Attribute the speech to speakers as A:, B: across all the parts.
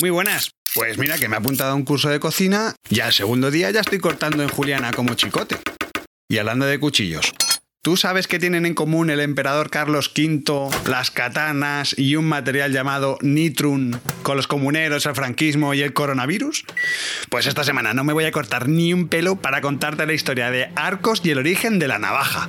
A: Muy buenas. Pues mira que me he apuntado a un curso de cocina y al segundo día ya estoy cortando en Juliana como chicote. Y hablando de cuchillos, ¿tú sabes qué tienen en común el emperador Carlos V, las katanas y un material llamado nitrun con los comuneros, el franquismo y el coronavirus? Pues esta semana no me voy a cortar ni un pelo para contarte la historia de Arcos y el origen de la navaja.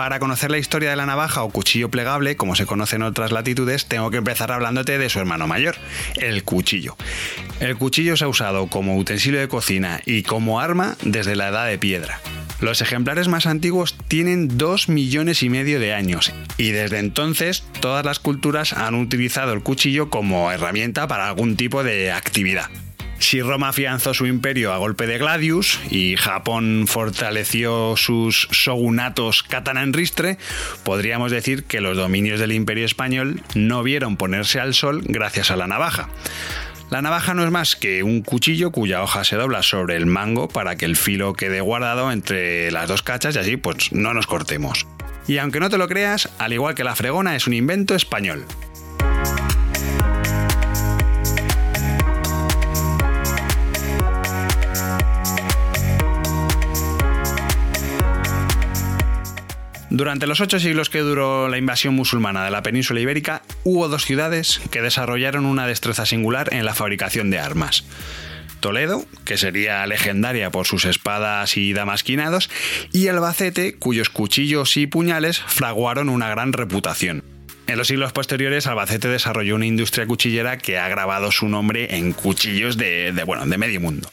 A: Para conocer la historia de la navaja o cuchillo plegable, como se conoce en otras latitudes, tengo que empezar hablándote de su hermano mayor, el cuchillo. El cuchillo se ha usado como utensilio de cocina y como arma desde la edad de piedra. Los ejemplares más antiguos tienen 2 millones y medio de años y desde entonces todas las culturas han utilizado el cuchillo como herramienta para algún tipo de actividad. Si Roma afianzó su imperio a golpe de gladius y Japón fortaleció sus shogunatos katana en ristre, podríamos decir que los dominios del imperio español no vieron ponerse al sol gracias a la navaja. La navaja no es más que un cuchillo cuya hoja se dobla sobre el mango para que el filo quede guardado entre las dos cachas y así pues no nos cortemos. Y aunque no te lo creas, al igual que la fregona es un invento español. Durante los ocho siglos que duró la invasión musulmana de la península ibérica, hubo dos ciudades que desarrollaron una destreza singular en la fabricación de armas. Toledo, que sería legendaria por sus espadas y damasquinados, y Albacete, cuyos cuchillos y puñales fraguaron una gran reputación. En los siglos posteriores, Albacete desarrolló una industria cuchillera que ha grabado su nombre en cuchillos de, bueno, de medio mundo.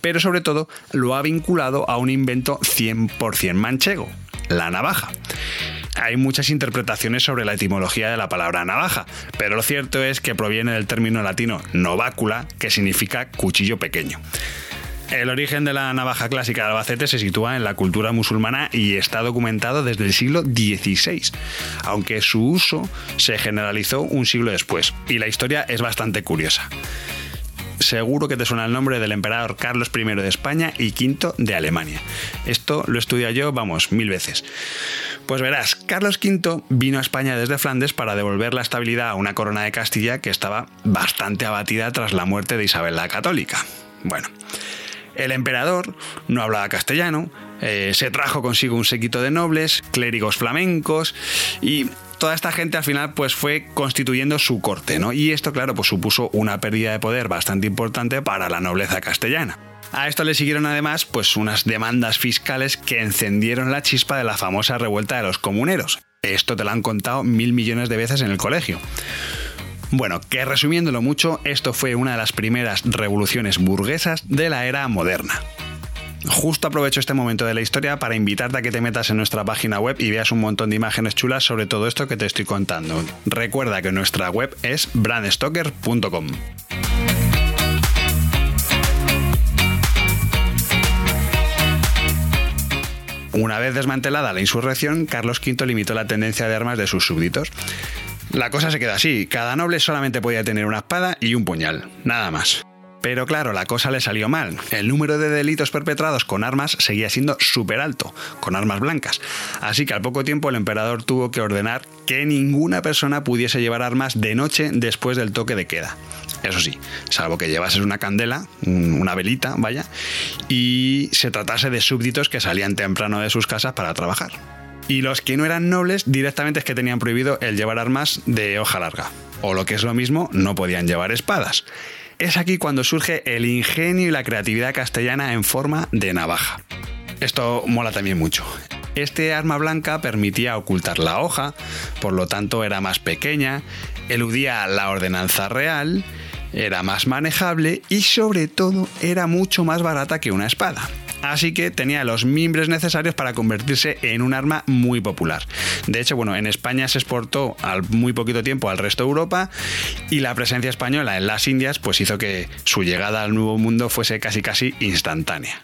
A: Pero sobre todo lo ha vinculado a un invento 100% manchego, la navaja. Hay muchas interpretaciones sobre la etimología de la palabra navaja, pero lo cierto es que proviene del término latino novácula, que significa cuchillo pequeño. El origen de la navaja clásica de Albacete se sitúa en la cultura musulmana y está documentado desde el siglo XVI, aunque su uso se generalizó un siglo después, y la historia es bastante curiosa seguro que te suena el nombre del emperador Carlos I de España y V de Alemania. Esto lo estudia yo, vamos, mil veces. Pues verás, Carlos V vino a España desde Flandes para devolver la estabilidad a una corona de Castilla que estaba bastante abatida tras la muerte de Isabel la Católica. Bueno, el emperador no hablaba castellano, eh, se trajo consigo un séquito de nobles, clérigos flamencos y toda esta gente al final pues fue constituyendo su corte, ¿no? Y esto, claro, pues supuso una pérdida de poder bastante importante para la nobleza castellana. A esto le siguieron además pues unas demandas fiscales que encendieron la chispa de la famosa revuelta de los comuneros. Esto te lo han contado mil millones de veces en el colegio. Bueno, que resumiéndolo mucho, esto fue una de las primeras revoluciones burguesas de la era moderna. Justo aprovecho este momento de la historia para invitarte a que te metas en nuestra página web y veas un montón de imágenes chulas sobre todo esto que te estoy contando. Recuerda que nuestra web es brandstoker.com. Una vez desmantelada la insurrección, Carlos V limitó la tendencia de armas de sus súbditos. La cosa se queda así, cada noble solamente podía tener una espada y un puñal, nada más. Pero claro, la cosa le salió mal. El número de delitos perpetrados con armas seguía siendo súper alto, con armas blancas. Así que al poco tiempo el emperador tuvo que ordenar que ninguna persona pudiese llevar armas de noche después del toque de queda. Eso sí, salvo que llevases una candela, una velita, vaya, y se tratase de súbditos que salían temprano de sus casas para trabajar. Y los que no eran nobles directamente es que tenían prohibido el llevar armas de hoja larga. O lo que es lo mismo, no podían llevar espadas. Es aquí cuando surge el ingenio y la creatividad castellana en forma de navaja. Esto mola también mucho. Este arma blanca permitía ocultar la hoja, por lo tanto era más pequeña, eludía la ordenanza real, era más manejable y sobre todo era mucho más barata que una espada. Así que tenía los mimbres necesarios para convertirse en un arma muy popular. De hecho, bueno, en España se exportó al muy poquito tiempo al resto de Europa y la presencia española en las Indias pues hizo que su llegada al Nuevo Mundo fuese casi casi instantánea.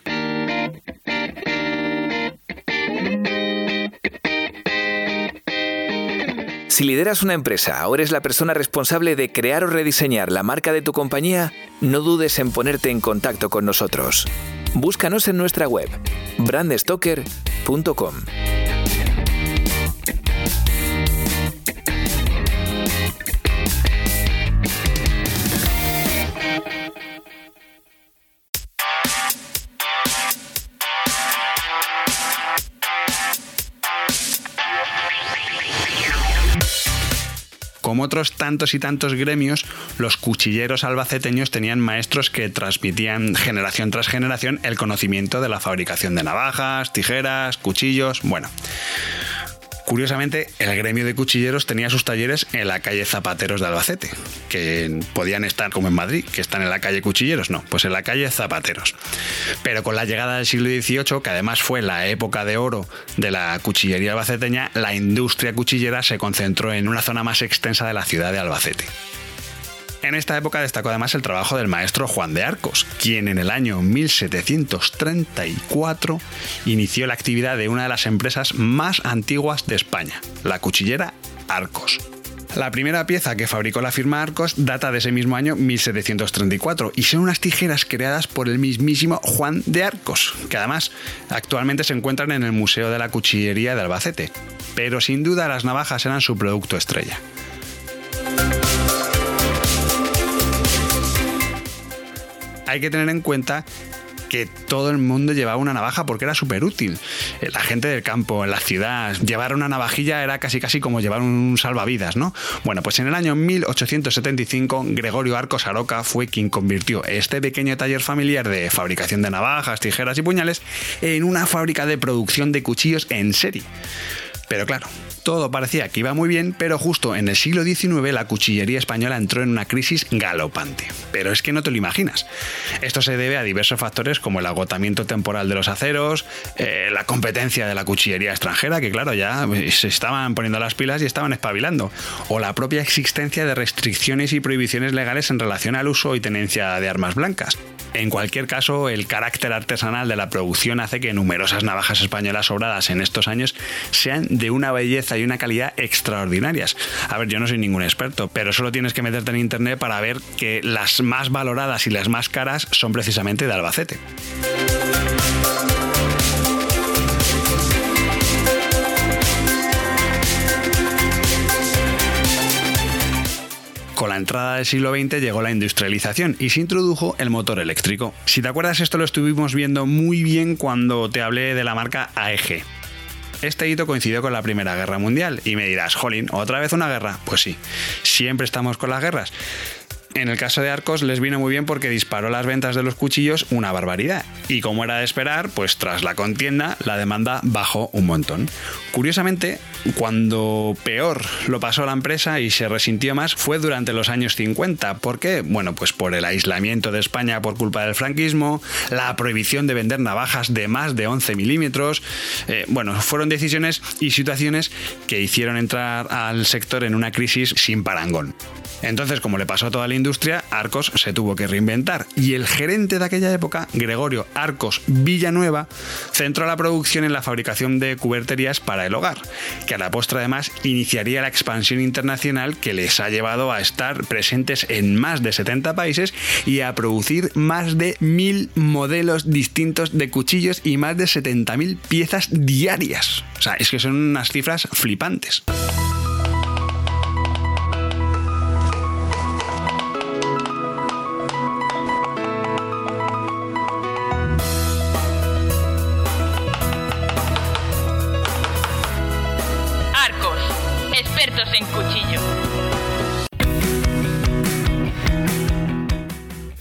B: Si lideras una empresa o eres la persona responsable de crear o rediseñar la marca de tu compañía, no dudes en ponerte en contacto con nosotros. Búscanos en nuestra web brandstoker.com.
A: Como otros tantos y tantos gremios, los cuchilleros albaceteños tenían maestros que transmitían generación tras generación el conocimiento de la fabricación de navajas, tijeras, cuchillos, bueno. Curiosamente, el gremio de cuchilleros tenía sus talleres en la calle Zapateros de Albacete, que podían estar como en Madrid, que están en la calle Cuchilleros, no, pues en la calle Zapateros. Pero con la llegada del siglo XVIII, que además fue la época de oro de la cuchillería albaceteña, la industria cuchillera se concentró en una zona más extensa de la ciudad de Albacete. En esta época destacó además el trabajo del maestro Juan de Arcos, quien en el año 1734 inició la actividad de una de las empresas más antiguas de España, la cuchillera Arcos. La primera pieza que fabricó la firma Arcos data de ese mismo año 1734 y son unas tijeras creadas por el mismísimo Juan de Arcos, que además actualmente se encuentran en el Museo de la Cuchillería de Albacete. Pero sin duda las navajas eran su producto estrella. Hay que tener en cuenta que todo el mundo llevaba una navaja porque era súper útil. Eh, La gente del campo, en la ciudad, llevar una navajilla era casi casi como llevar un salvavidas, ¿no? Bueno, pues en el año 1875 Gregorio Arcos Aroca fue quien convirtió este pequeño taller familiar de fabricación de navajas, tijeras y puñales en una fábrica de producción de cuchillos en serie. Pero claro, todo parecía que iba muy bien, pero justo en el siglo XIX la cuchillería española entró en una crisis galopante. Pero es que no te lo imaginas. Esto se debe a diversos factores como el agotamiento temporal de los aceros, eh, la competencia de la cuchillería extranjera, que claro, ya se estaban poniendo las pilas y estaban espabilando, o la propia existencia de restricciones y prohibiciones legales en relación al uso y tenencia de armas blancas. En cualquier caso, el carácter artesanal de la producción hace que numerosas navajas españolas sobradas en estos años sean de una belleza y una calidad extraordinarias. A ver, yo no soy ningún experto, pero solo tienes que meterte en internet para ver que las más valoradas y las más caras son precisamente de Albacete. Con la entrada del siglo XX llegó la industrialización y se introdujo el motor eléctrico. Si te acuerdas, esto lo estuvimos viendo muy bien cuando te hablé de la marca AEG. Este hito coincidió con la Primera Guerra Mundial y me dirás, jolín, ¿otra vez una guerra? Pues sí, siempre estamos con las guerras. En el caso de Arcos les vino muy bien porque disparó las ventas de los cuchillos una barbaridad. Y como era de esperar, pues tras la contienda la demanda bajó un montón. Curiosamente, cuando peor lo pasó la empresa y se resintió más fue durante los años 50. ¿Por qué? Bueno, pues por el aislamiento de España por culpa del franquismo, la prohibición de vender navajas de más de 11 milímetros. Eh, bueno, fueron decisiones y situaciones que hicieron entrar al sector en una crisis sin parangón. Entonces, como le pasó a toda la industria, Arcos se tuvo que reinventar y el gerente de aquella época, Gregorio Arcos Villanueva, centró la producción en la fabricación de cuberterías para el hogar, que a la postre además iniciaría la expansión internacional que les ha llevado a estar presentes en más de 70 países y a producir más de mil modelos distintos de cuchillos y más de 70.000 piezas diarias. O sea, es que son unas cifras flipantes.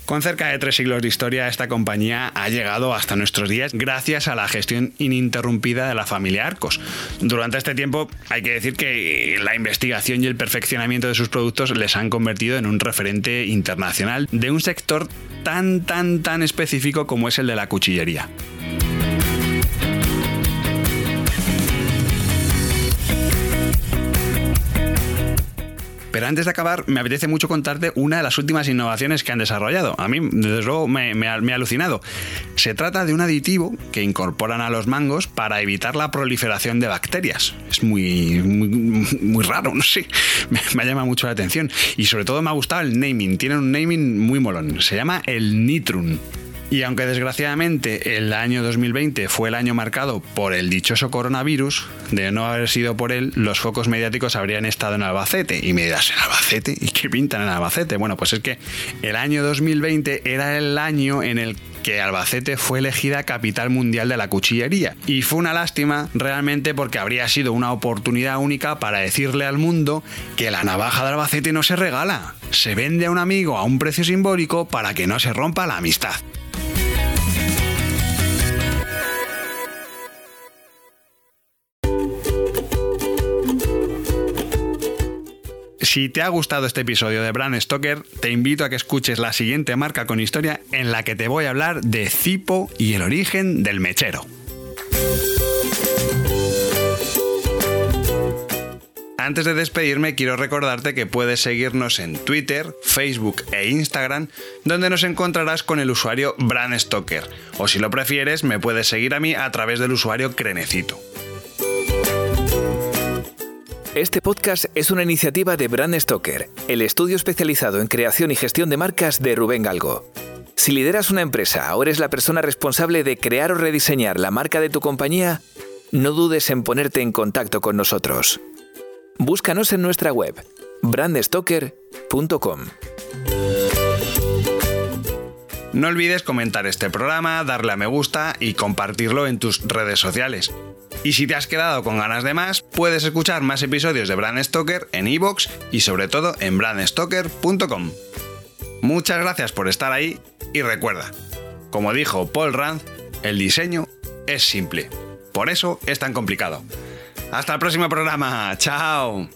A: Con cerca de tres siglos de historia, esta compañía ha llegado hasta nuestros días gracias a la gestión ininterrumpida de la familia Arcos. Durante este tiempo, hay que decir que la investigación y el perfeccionamiento de sus productos les han convertido en un referente internacional de un sector tan, tan, tan específico como es el de la cuchillería. Antes de acabar, me apetece mucho contarte una de las últimas innovaciones que han desarrollado. A mí, desde luego, me, ha alucinado. Se trata de un aditivo que incorporan a los mangos para evitar la proliferación de bacterias. Es muy, muy, raro, no sé. Me, llama mucho la atención. Y sobre todo me ha gustado el naming. Tiene un naming muy molón. Se llama el Nitrun. Y aunque desgraciadamente el año 2020 fue el año marcado por el dichoso coronavirus, de no haber sido por él, los focos mediáticos habrían estado en Albacete. Y me dirás, ¿en Albacete? ¿Y qué pintan en Albacete? Bueno, pues es que el año 2020 era el año en el que Albacete fue elegida capital mundial de la cuchillería. Y fue una lástima realmente porque habría sido una oportunidad única para decirle al mundo que la navaja de Albacete no se regala, se vende a un amigo a un precio simbólico para que no se rompa la amistad. Si te ha gustado este episodio de Brand Stoker, te invito a que escuches la siguiente marca con historia en la que te voy a hablar de Zipo y el origen del mechero. Antes de despedirme, quiero recordarte que puedes seguirnos en Twitter, Facebook e Instagram, donde nos encontrarás con el usuario Brand Stoker. O si lo prefieres, me puedes seguir a mí a través del usuario Crenecito.
B: Este podcast es una iniciativa de Brand Stoker, el estudio especializado en creación y gestión de marcas de Rubén Galgo. Si lideras una empresa o eres la persona responsable de crear o rediseñar la marca de tu compañía, no dudes en ponerte en contacto con nosotros. Búscanos en nuestra web, brandstoker.com.
A: No olvides comentar este programa, darle a me gusta y compartirlo en tus redes sociales. Y si te has quedado con ganas de más, puedes escuchar más episodios de Brand Stoker en iVoox y sobre todo en brandstoker.com. Muchas gracias por estar ahí y recuerda, como dijo Paul Rand, el diseño es simple. Por eso es tan complicado. Hasta el próximo programa. Chao.